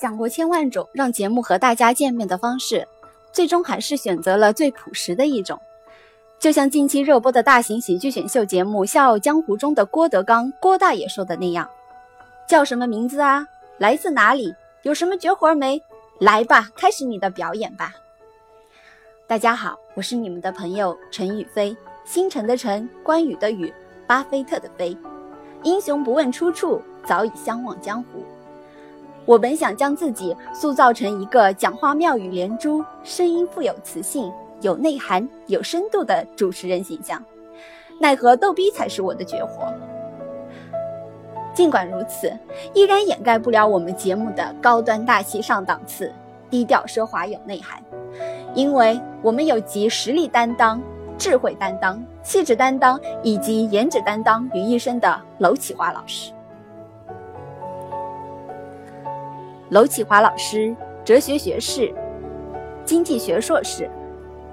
想过千万种让节目和大家见面的方式，最终还是选择了最朴实的一种。就像近期热播的大型喜剧选秀节目《笑傲江湖》中的郭德纲郭大爷说的那样：“叫什么名字啊？来自哪里？有什么绝活没？来吧，开始你的表演吧。”大家好，我是你们的朋友陈宇飞，星辰的辰，关羽的羽，巴菲特的飞。英雄不问出处，早已相忘江湖。我本想将自己塑造成一个讲话妙语连珠、声音富有磁性。有内涵、有深度的主持人形象，奈何逗逼才是我的绝活。尽管如此，依然掩盖不了我们节目的高端大气上档次、低调奢华有内涵。因为我们有集实力担当、智慧担当、气质担当以及颜值担当于一身的娄启华老师。娄启华老师，哲学学士，经济学硕士。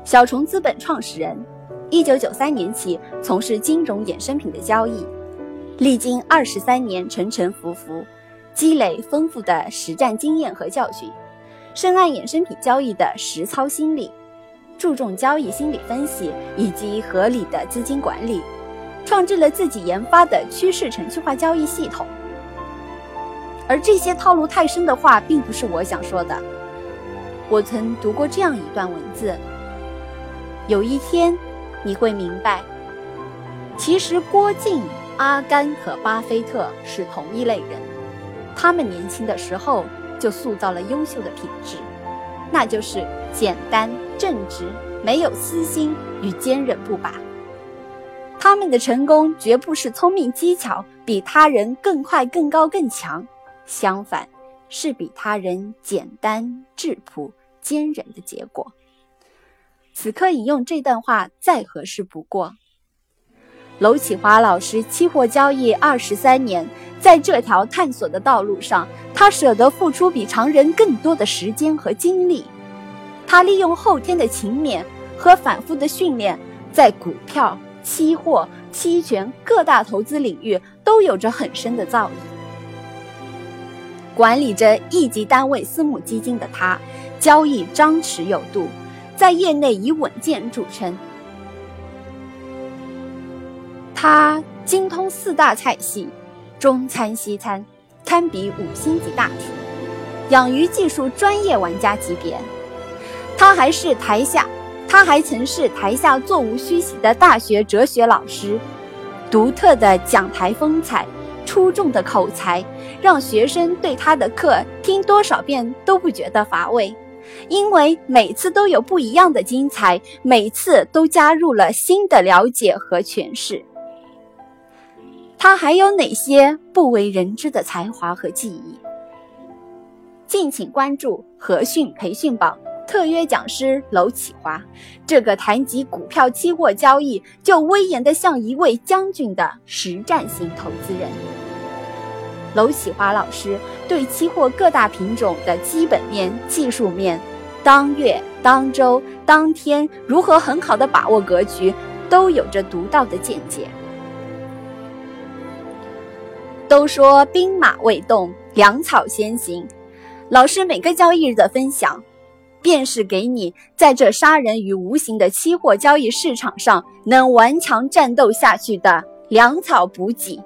小虫资本创始人，一九九三年起从事金融衍生品的交易，历经二十三年沉沉浮浮，积累丰富的实战经验和教训，深谙衍生品交易的实操心理，注重交易心理分析以及合理的资金管理，创制了自己研发的趋势程序化交易系统。而这些套路太深的话，并不是我想说的。我曾读过这样一段文字。有一天，你会明白，其实郭靖、阿甘和巴菲特是同一类人。他们年轻的时候就塑造了优秀的品质，那就是简单、正直、没有私心与坚韧不拔。他们的成功绝不是聪明机巧，比他人更快、更高、更强，相反，是比他人简单、质朴、坚韧的结果。此刻引用这段话再合适不过。娄启华老师期货交易二十三年，在这条探索的道路上，他舍得付出比常人更多的时间和精力。他利用后天的勤勉和反复的训练，在股票、期货、期权各大投资领域都有着很深的造诣。管理着一级单位私募基金的他，交易张弛有度。在业内以稳健著称，他精通四大菜系，中餐西餐，堪比五星级大厨，养鱼技术专业玩家级别。他还是台下，他还曾是台下座无虚席的大学哲学老师，独特的讲台风采，出众的口才，让学生对他的课听多少遍都不觉得乏味。因为每次都有不一样的精彩，每次都加入了新的了解和诠释。他还有哪些不为人知的才华和技艺？敬请关注和讯培训榜特约讲师娄启华，这个谈及股票期货交易就威严的像一位将军的实战型投资人。娄启华老师对期货各大品种的基本面、技术面、当月、当周、当天如何很好的把握格局，都有着独到的见解。都说兵马未动，粮草先行。老师每个交易日的分享，便是给你在这杀人于无形的期货交易市场上能顽强战斗下去的粮草补给。